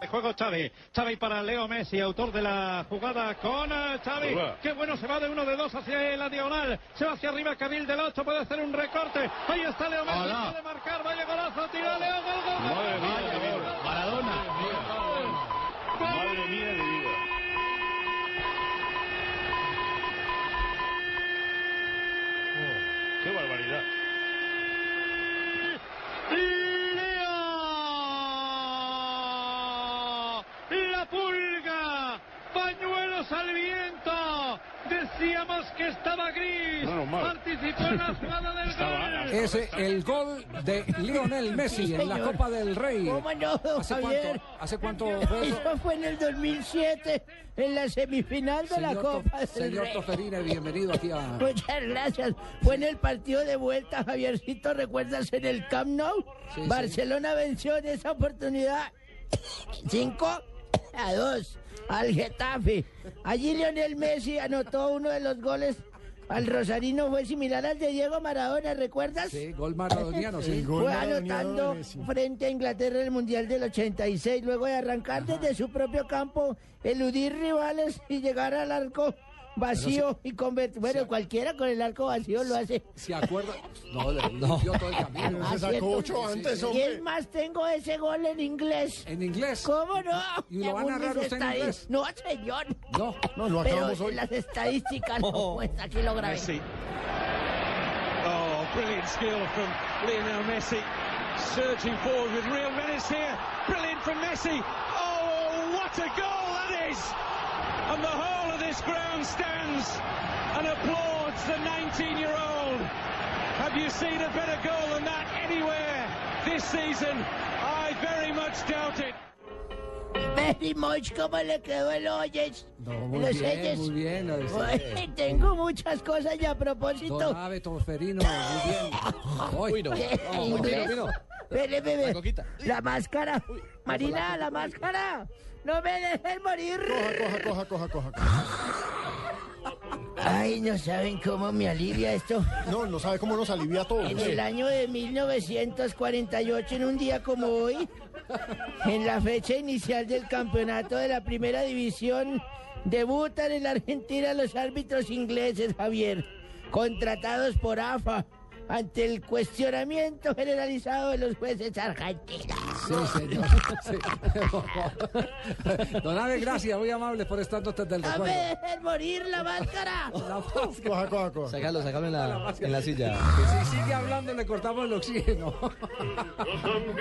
De juego Xavi. Xavi para Leo Messi, autor de la jugada con eh, Xavi. Qué bueno, se va de uno de dos hacia la diagonal. Se va hacia arriba, Cabil del 8, puede hacer un recorte. Ahí está Leo Messi, puede marcar, vaya golazo, tira Leo, gol, gol, gol. Madre mía de vida. Maradona. Madre mía de vida. Oh, qué barbaridad. Leo. La pulga. Pañuelos al viento. Decíamos que estaba gris. Menos mal. Participó en la jugada del Estaba- gol. Es el gol de Lionel Messi en la. Copa del Rey. ¿Cómo no, ¿Hace Javier? cuánto, ¿Hace cuánto fue eso? Eso fue en el 2007, en la semifinal de la Copa del señor Rey. Toferina, bienvenido aquí a... Muchas gracias. Fue en el partido de vuelta, Javiercito, ¿recuerdas en el Camp Nou? Sí, sí. Barcelona venció en esa oportunidad 5 a 2 al Getafe. Allí Lionel Messi anotó uno de los goles al Rosarino, fue similar al de Diego Maradona, ¿recuerdas? Sí, gol maradoniano, sí. Fue anotando frente a Inglaterra en el Mundial del 86, luego de arrancar desde su propio campo, eludir rivales y llegar al arco vacío y convertir. Bueno, cualquiera con el arco vacío lo hace. ¿Se acuerda? No, le limpió todo el camino. Ah, ¿cierto? antes, Y es más, tengo ese gol en inglés. ¿En inglés? ¿Cómo no? ¿Y lo va a narrar usted en inglés? No, señor. No. No, no Pero acabamos hoy. en las estadísticas, no, pues aquí lo grabé. Messi. Oh, brilliant skill from Lionel Messi. Surging forward with real menace here. Brilliant from Messi. Oh, what a goal that is! This ground stands and applauds the 19-year-old. Have you seen a better goal than that anywhere this season? I very much doubt it. Very much, ¿cómo le quedó el oyes? No, muy Los bien, oyes. muy bien. lo de- tengo muchas cosas y a propósito. Don Ave Toferino, muy bien. Uy, no. ¿Qué? Inglés. Espere, bebé. La máscara. Marina, la máscara. No me dejes morir. Coja, coja, coja, coja, coja. Ay, no saben cómo me alivia esto. No, no sabe cómo nos alivia todo. En el año de 1948, en un día como hoy, en la fecha inicial del campeonato de la primera división, debutan en la Argentina los árbitros ingleses, Javier, contratados por AFA, ante el cuestionamiento generalizado de los jueces argentinos. Sí, señor. Sí. Don Ave, gracias, muy amable por estar antes del ¡No me recuerdo. dejes morir la máscara! La máscara. Coja, coja, coja. Sácalo, sácalo en la, en la silla. Que si sigue hablando le cortamos el oxígeno. Yo también